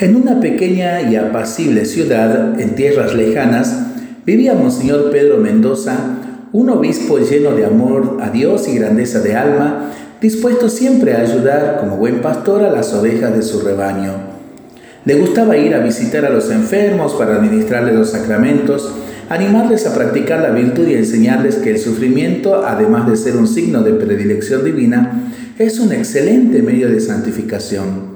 En una pequeña y apacible ciudad en tierras lejanas vivía Monseñor Pedro Mendoza, un obispo lleno de amor a Dios y grandeza de alma, dispuesto siempre a ayudar como buen pastor a las ovejas de su rebaño. Le gustaba ir a visitar a los enfermos para administrarles los sacramentos, animarles a practicar la virtud y enseñarles que el sufrimiento, además de ser un signo de predilección divina, es un excelente medio de santificación.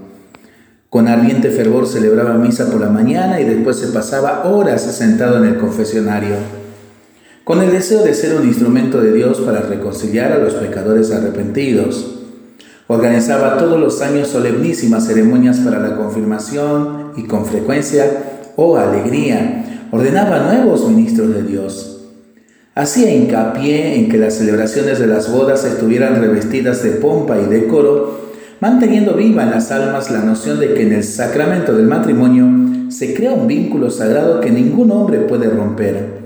Con ardiente fervor celebraba misa por la mañana y después se pasaba horas sentado en el confesionario, con el deseo de ser un instrumento de Dios para reconciliar a los pecadores arrepentidos. Organizaba todos los años solemnísimas ceremonias para la confirmación y con frecuencia, oh alegría, ordenaba nuevos ministros de Dios. Hacía hincapié en que las celebraciones de las bodas estuvieran revestidas de pompa y decoro manteniendo viva en las almas la noción de que en el sacramento del matrimonio se crea un vínculo sagrado que ningún hombre puede romper.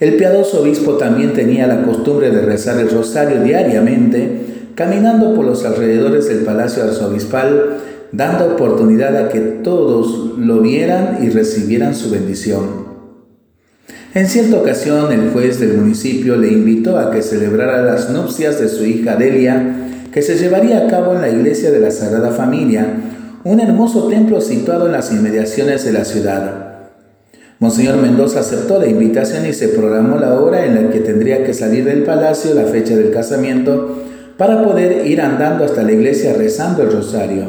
El piadoso obispo también tenía la costumbre de rezar el rosario diariamente, caminando por los alrededores del palacio arzobispal, dando oportunidad a que todos lo vieran y recibieran su bendición. En cierta ocasión el juez del municipio le invitó a que celebrara las nupcias de su hija Delia que se llevaría a cabo en la iglesia de la Sagrada Familia, un hermoso templo situado en las inmediaciones de la ciudad. Monseñor Mendoza aceptó la invitación y se programó la hora en la que tendría que salir del palacio, la fecha del casamiento, para poder ir andando hasta la iglesia rezando el rosario.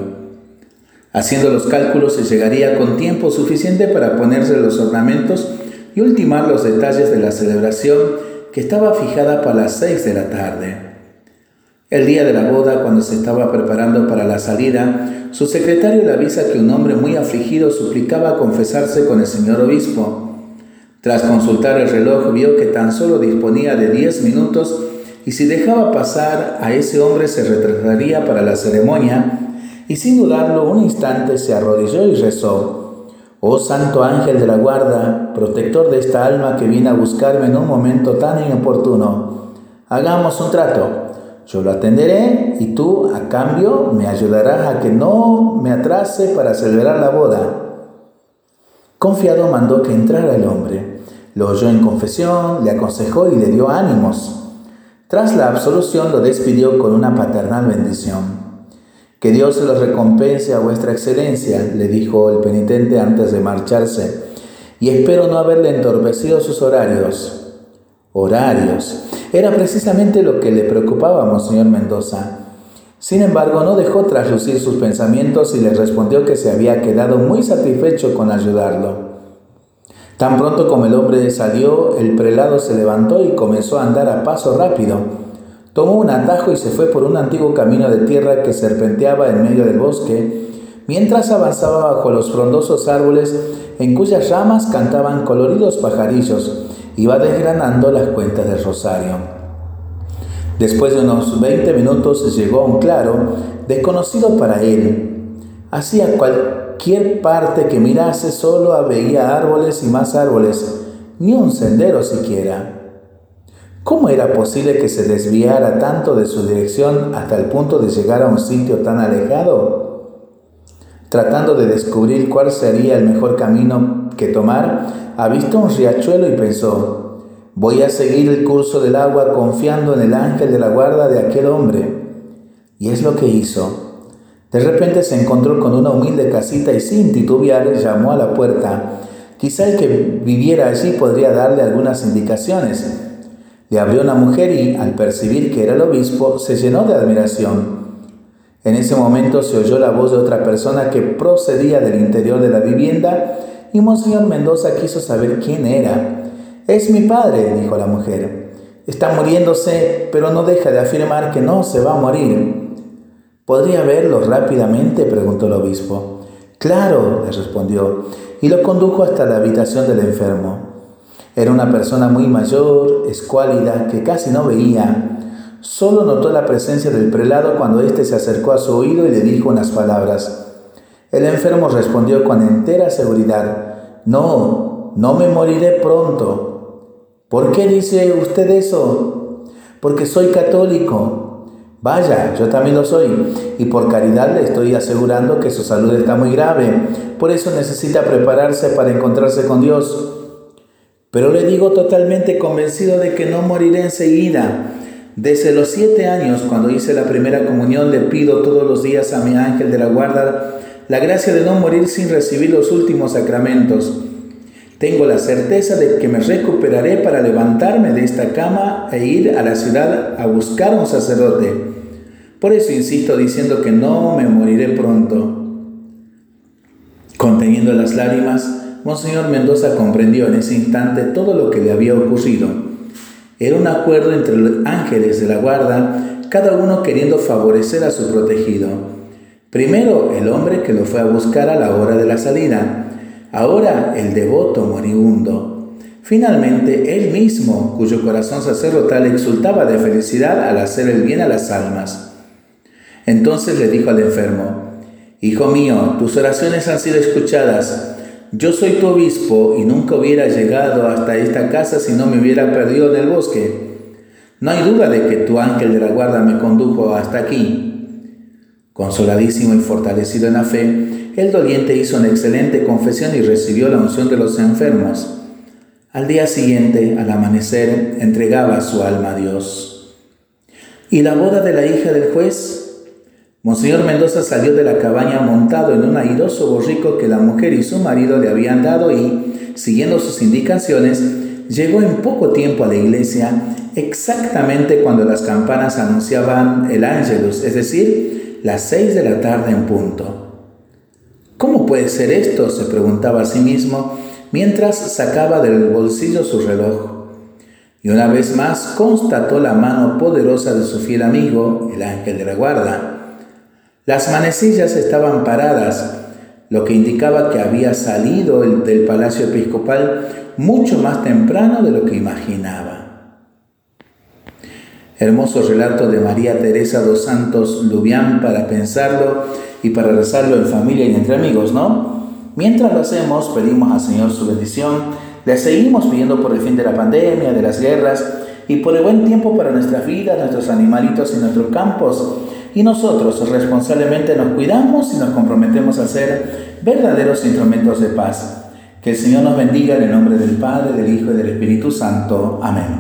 Haciendo los cálculos se llegaría con tiempo suficiente para ponerse los ornamentos y ultimar los detalles de la celebración que estaba fijada para las seis de la tarde. El día de la boda, cuando se estaba preparando para la salida, su secretario le avisa que un hombre muy afligido suplicaba confesarse con el señor obispo. Tras consultar el reloj, vio que tan solo disponía de diez minutos y si dejaba pasar a ese hombre se retrasaría para la ceremonia, y sin dudarlo un instante se arrodilló y rezó. Oh Santo Ángel de la Guarda, protector de esta alma que viene a buscarme en un momento tan inoportuno, hagamos un trato. Yo lo atenderé y tú a cambio me ayudarás a que no me atrase para celebrar la boda. Confiado mandó que entrara el hombre. Lo oyó en confesión, le aconsejó y le dio ánimos. Tras la absolución lo despidió con una paternal bendición. Que Dios se lo recompense a vuestra excelencia, le dijo el penitente antes de marcharse, y espero no haberle entorpecido sus horarios. Horarios. Era precisamente lo que le preocupaba a Monseñor Mendoza. Sin embargo, no dejó traslucir sus pensamientos y le respondió que se había quedado muy satisfecho con ayudarlo. Tan pronto como el hombre salió, el prelado se levantó y comenzó a andar a paso rápido. Tomó un atajo y se fue por un antiguo camino de tierra que serpenteaba en medio del bosque, mientras avanzaba bajo los frondosos árboles en cuyas ramas cantaban coloridos pajarillos iba desgranando las cuentas del rosario. Después de unos 20 minutos llegó a un claro desconocido para él. Hacia cualquier parte que mirase solo veía árboles y más árboles, ni un sendero siquiera. ¿Cómo era posible que se desviara tanto de su dirección hasta el punto de llegar a un sitio tan alejado? Tratando de descubrir cuál sería el mejor camino que tomar, ha visto un riachuelo y pensó, voy a seguir el curso del agua confiando en el ángel de la guarda de aquel hombre. Y es lo que hizo. De repente se encontró con una humilde casita y sin titubear llamó a la puerta. Quizá el que viviera allí podría darle algunas indicaciones. Le abrió una mujer y, al percibir que era el obispo, se llenó de admiración. En ese momento se oyó la voz de otra persona que procedía del interior de la vivienda y Monseñor Mendoza quiso saber quién era. Es mi padre, dijo la mujer. Está muriéndose, pero no deja de afirmar que no se va a morir. ¿Podría verlo rápidamente? preguntó el obispo. Claro, le respondió, y lo condujo hasta la habitación del enfermo. Era una persona muy mayor, escuálida, que casi no veía. Solo notó la presencia del prelado cuando éste se acercó a su oído y le dijo unas palabras. El enfermo respondió con entera seguridad, no, no me moriré pronto. ¿Por qué dice usted eso? Porque soy católico. Vaya, yo también lo soy, y por caridad le estoy asegurando que su salud está muy grave, por eso necesita prepararse para encontrarse con Dios. Pero le digo totalmente convencido de que no moriré enseguida. Desde los siete años, cuando hice la primera comunión, le pido todos los días a mi ángel de la guarda la gracia de no morir sin recibir los últimos sacramentos. Tengo la certeza de que me recuperaré para levantarme de esta cama e ir a la ciudad a buscar un sacerdote. Por eso insisto diciendo que no me moriré pronto. Conteniendo las lágrimas, Monseñor Mendoza comprendió en ese instante todo lo que le había ocurrido. Era un acuerdo entre los ángeles de la guarda, cada uno queriendo favorecer a su protegido. Primero el hombre que lo fue a buscar a la hora de la salida, ahora el devoto moribundo. Finalmente él mismo, cuyo corazón sacerdotal exultaba de felicidad al hacer el bien a las almas. Entonces le dijo al enfermo, Hijo mío, tus oraciones han sido escuchadas yo soy tu obispo y nunca hubiera llegado hasta esta casa si no me hubiera perdido en el bosque. No hay duda de que tu ángel de la guarda me condujo hasta aquí. Consoladísimo y fortalecido en la fe, el doliente hizo una excelente confesión y recibió la unción de los enfermos. Al día siguiente, al amanecer, entregaba su alma a Dios. ¿Y la boda de la hija del juez? Monseñor Mendoza salió de la cabaña montado en un airoso borrico que la mujer y su marido le habían dado y, siguiendo sus indicaciones, llegó en poco tiempo a la iglesia exactamente cuando las campanas anunciaban el ángelus, es decir, las seis de la tarde en punto. ¿Cómo puede ser esto? se preguntaba a sí mismo mientras sacaba del bolsillo su reloj. Y una vez más constató la mano poderosa de su fiel amigo, el ángel de la guarda. Las manecillas estaban paradas, lo que indicaba que había salido del palacio episcopal mucho más temprano de lo que imaginaba. Hermoso relato de María Teresa dos Santos Lubián para pensarlo y para rezarlo en familia y entre amigos, ¿no? Mientras lo hacemos, pedimos al Señor su bendición, le seguimos pidiendo por el fin de la pandemia, de las guerras y por el buen tiempo para nuestras vidas, nuestros animalitos y nuestros campos y nosotros responsablemente nos cuidamos y nos comprometemos a ser verdaderos instrumentos de paz. Que el Señor nos bendiga en el nombre del Padre, del Hijo y del Espíritu Santo. Amén.